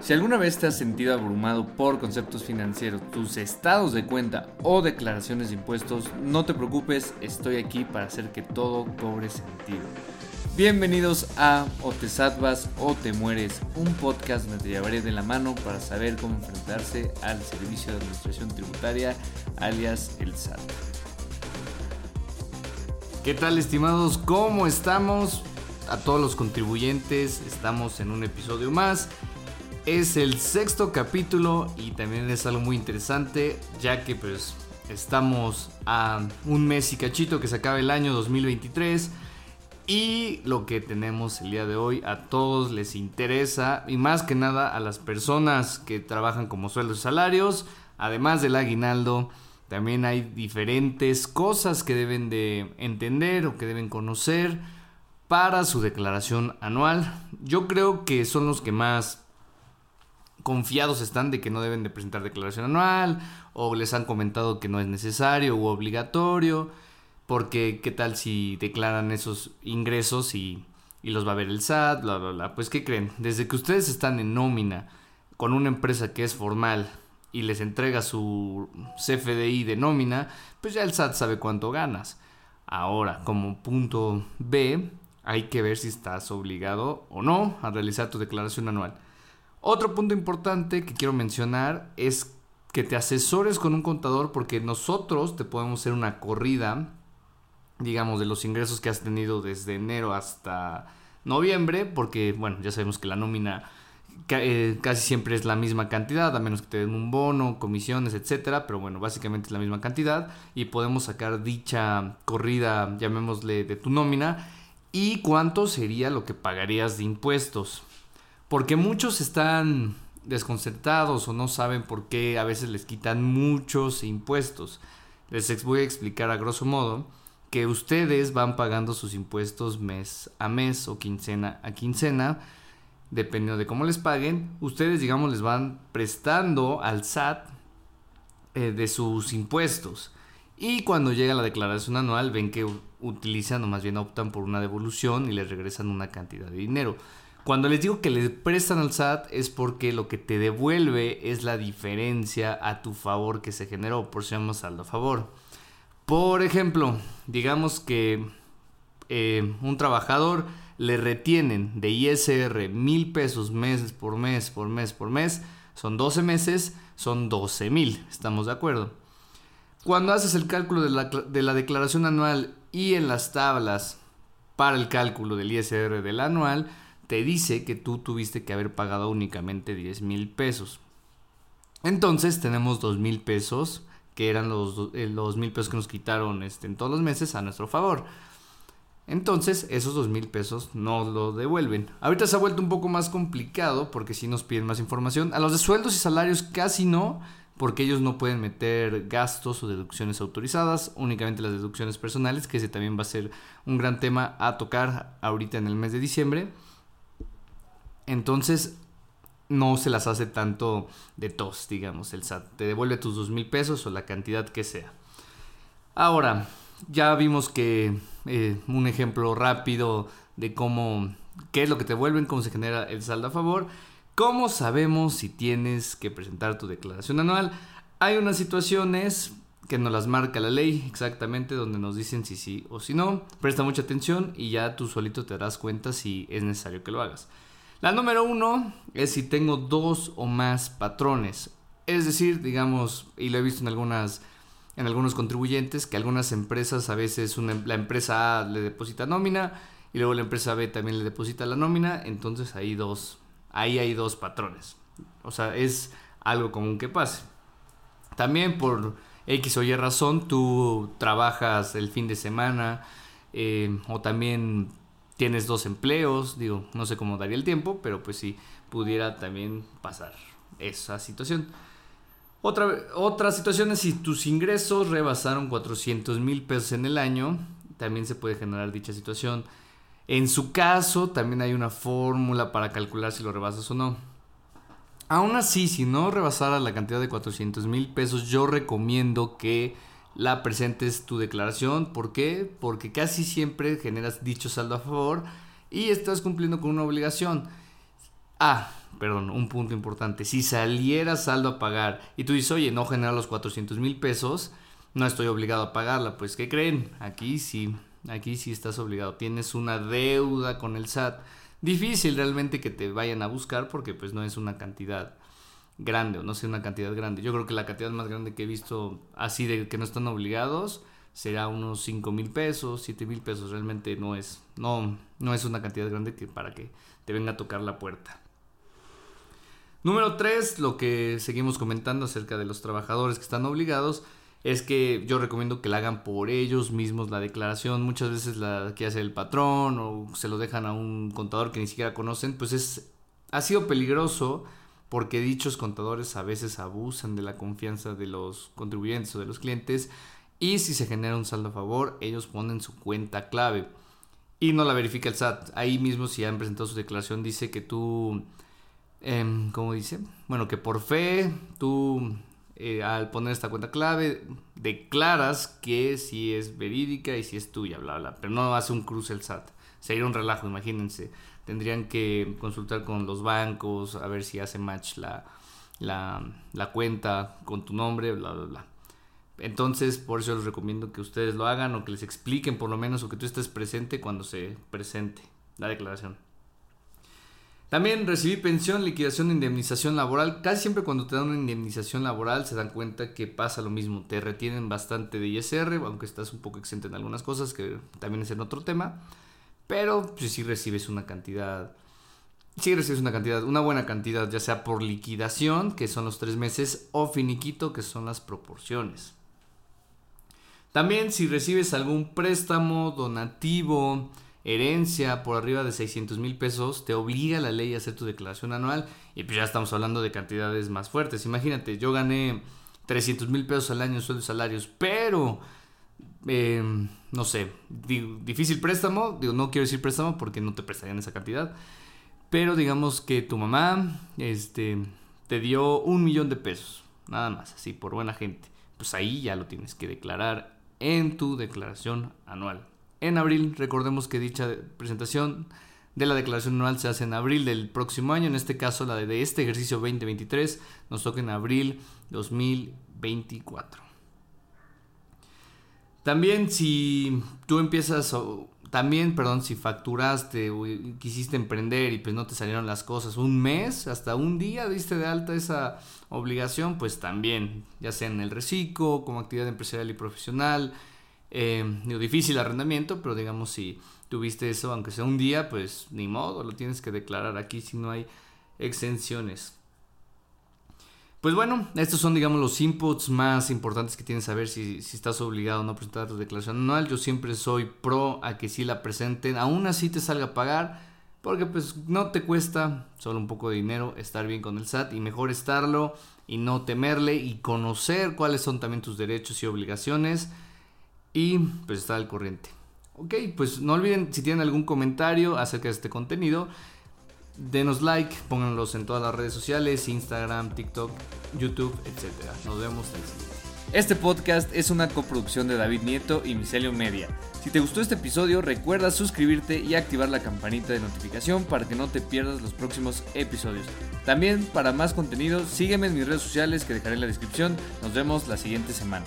Si alguna vez te has sentido abrumado por conceptos financieros, tus estados de cuenta o declaraciones de impuestos, no te preocupes, estoy aquí para hacer que todo cobre sentido. Bienvenidos a O te salvas o te mueres, un podcast donde te llevaré de la mano para saber cómo enfrentarse al Servicio de Administración Tributaria, alias el SAT. ¿Qué tal estimados? ¿Cómo estamos? A todos los contribuyentes, estamos en un episodio más. Es el sexto capítulo y también es algo muy interesante ya que pues estamos a un mes y cachito que se acaba el año 2023 y lo que tenemos el día de hoy a todos les interesa y más que nada a las personas que trabajan como sueldos y salarios, además del aguinaldo, también hay diferentes cosas que deben de entender o que deben conocer para su declaración anual. Yo creo que son los que más confiados están de que no deben de presentar declaración anual o les han comentado que no es necesario u obligatorio porque qué tal si declaran esos ingresos y, y los va a ver el SAT, bla, bla, bla. Pues ¿qué creen? Desde que ustedes están en nómina con una empresa que es formal y les entrega su CFDI de nómina, pues ya el SAT sabe cuánto ganas. Ahora, como punto B, hay que ver si estás obligado o no a realizar tu declaración anual. Otro punto importante que quiero mencionar es que te asesores con un contador porque nosotros te podemos hacer una corrida, digamos, de los ingresos que has tenido desde enero hasta noviembre, porque, bueno, ya sabemos que la nómina eh, casi siempre es la misma cantidad, a menos que te den un bono, comisiones, etcétera, pero bueno, básicamente es la misma cantidad y podemos sacar dicha corrida, llamémosle, de tu nómina y cuánto sería lo que pagarías de impuestos. Porque muchos están desconcertados o no saben por qué a veces les quitan muchos impuestos. Les voy a explicar a grosso modo que ustedes van pagando sus impuestos mes a mes o quincena a quincena, dependiendo de cómo les paguen. Ustedes, digamos, les van prestando al SAT eh, de sus impuestos. Y cuando llega la declaración anual, ven que utilizan o más bien optan por una devolución y les regresan una cantidad de dinero. Cuando les digo que le prestan al SAT es porque lo que te devuelve es la diferencia a tu favor que se generó, por si llama saldo a favor. Por ejemplo, digamos que eh, un trabajador le retienen de ISR mil pesos mes por mes, por mes, por mes, son 12 meses, son 12 mil, ¿estamos de acuerdo? Cuando haces el cálculo de la, de la declaración anual y en las tablas para el cálculo del ISR del anual, te dice que tú tuviste que haber pagado únicamente 10 mil pesos. Entonces tenemos 2 mil pesos, que eran los, eh, los mil pesos que nos quitaron este, en todos los meses a nuestro favor. Entonces esos 2 mil pesos no lo devuelven. Ahorita se ha vuelto un poco más complicado porque si nos piden más información. A los de sueldos y salarios casi no, porque ellos no pueden meter gastos o deducciones autorizadas, únicamente las deducciones personales, que ese también va a ser un gran tema a tocar ahorita en el mes de diciembre. Entonces, no se las hace tanto de tos, digamos, el SAT. Te devuelve tus dos mil pesos o la cantidad que sea. Ahora, ya vimos que eh, un ejemplo rápido de cómo, qué es lo que te devuelven, cómo se genera el saldo a favor. ¿Cómo sabemos si tienes que presentar tu declaración anual? Hay unas situaciones que nos las marca la ley exactamente donde nos dicen si sí o si no. Presta mucha atención y ya tú solito te darás cuenta si es necesario que lo hagas. La número uno es si tengo dos o más patrones. Es decir, digamos, y lo he visto en algunas en algunos contribuyentes que algunas empresas a veces una, la empresa A le deposita nómina y luego la empresa B también le deposita la nómina, entonces ahí dos ahí hay dos patrones. O sea, es algo común que pase. También por X o Y razón tú trabajas el fin de semana eh, o también tienes dos empleos, digo, no sé cómo daría el tiempo, pero pues sí, pudiera también pasar esa situación. Otra, otra situación es si tus ingresos rebasaron 400 mil pesos en el año, también se puede generar dicha situación. En su caso, también hay una fórmula para calcular si lo rebasas o no. Aún así, si no rebasara la cantidad de 400 mil pesos, yo recomiendo que la presentes tu declaración. ¿Por qué? Porque casi siempre generas dicho saldo a favor y estás cumpliendo con una obligación. Ah, perdón, un punto importante. Si saliera saldo a pagar y tú dices, oye, no genera los 400 mil pesos, no estoy obligado a pagarla. Pues, ¿qué creen? Aquí sí, aquí sí estás obligado. Tienes una deuda con el SAT. Difícil realmente que te vayan a buscar porque pues no es una cantidad grande o no sé una cantidad grande. Yo creo que la cantidad más grande que he visto así de que no están obligados será unos 5 mil pesos, 7 mil pesos. Realmente no es, no, no es una cantidad grande que para que te venga a tocar la puerta. Número 3, lo que seguimos comentando acerca de los trabajadores que están obligados, es que yo recomiendo que la hagan por ellos mismos la declaración. Muchas veces la que hace el patrón o se lo dejan a un contador que ni siquiera conocen, pues es, ha sido peligroso porque dichos contadores a veces abusan de la confianza de los contribuyentes o de los clientes y si se genera un saldo a favor, ellos ponen su cuenta clave y no la verifica el SAT. Ahí mismo si han presentado su declaración dice que tú eh, ¿cómo dice? Bueno, que por fe tú eh, al poner esta cuenta clave declaras que si es verídica y si es tuya, bla, bla, pero no hace un cruce el SAT. Sería un relajo, imagínense. Tendrían que consultar con los bancos a ver si hace match la, la, cuenta con tu nombre, bla, bla, bla. Entonces, por eso les recomiendo que ustedes lo hagan o que les expliquen por lo menos o que tú estés presente cuando se presente la declaración. También recibí pensión, liquidación de indemnización laboral. Casi siempre cuando te dan una indemnización laboral se dan cuenta que pasa lo mismo. Te retienen bastante de ISR, aunque estás un poco exento en algunas cosas, que también es en otro tema. Pero pues, recibes una cantidad. Sí recibes una cantidad, una buena cantidad, ya sea por liquidación, que son los tres meses, o finiquito, que son las proporciones. También si recibes algún préstamo, donativo, herencia por arriba de 600 mil pesos, te obliga la ley a hacer tu declaración anual y pues ya estamos hablando de cantidades más fuertes. Imagínate, yo gané 300 mil pesos al año en sueldos salarios, pero em, no sé, difícil préstamo, digo, no quiero decir préstamo porque no te prestarían esa cantidad, pero digamos que tu mamá este, te dio un millón de pesos, nada más, así, por buena gente. Pues ahí ya lo tienes que declarar en tu declaración anual en abril. Recordemos que dicha presentación de la declaración anual se hace en abril del próximo año, en este caso la de este ejercicio 2023 nos toca en abril 2024. También si tú empiezas, también, perdón, si facturaste o quisiste emprender y pues no te salieron las cosas un mes, hasta un día diste de alta esa obligación, pues también, ya sea en el reciclo, como actividad empresarial y profesional, eh, difícil arrendamiento, pero digamos si tuviste eso, aunque sea un día, pues ni modo, lo tienes que declarar aquí si no hay exenciones. Pues bueno, estos son, digamos, los inputs más importantes que tienes que saber si, estás obligado a no presentar tu declaración anual. Yo siempre soy pro a que si la presenten, aún así te salga a pagar, porque pues no te cuesta solo un poco de dinero estar bien con el SAT y mejor estarlo y no temerle y conocer cuáles son también tus derechos y obligaciones y pues está al corriente. Ok, pues no olviden si tienen algún comentario acerca de este contenido, denos like, pónganlos en todas las redes sociales, Instagram, TikTok, YouTube, etc. Nos vemos en el siguiente. Este podcast es una coproducción de David Nieto y Micelio Media. Si te gustó este episodio, recuerda suscribirte y activar la campanita de notificación para que no te pierdas los próximos episodios. También, para más contenido, sígueme en mis redes sociales que dejaré en la descripción. Nos vemos la siguiente semana.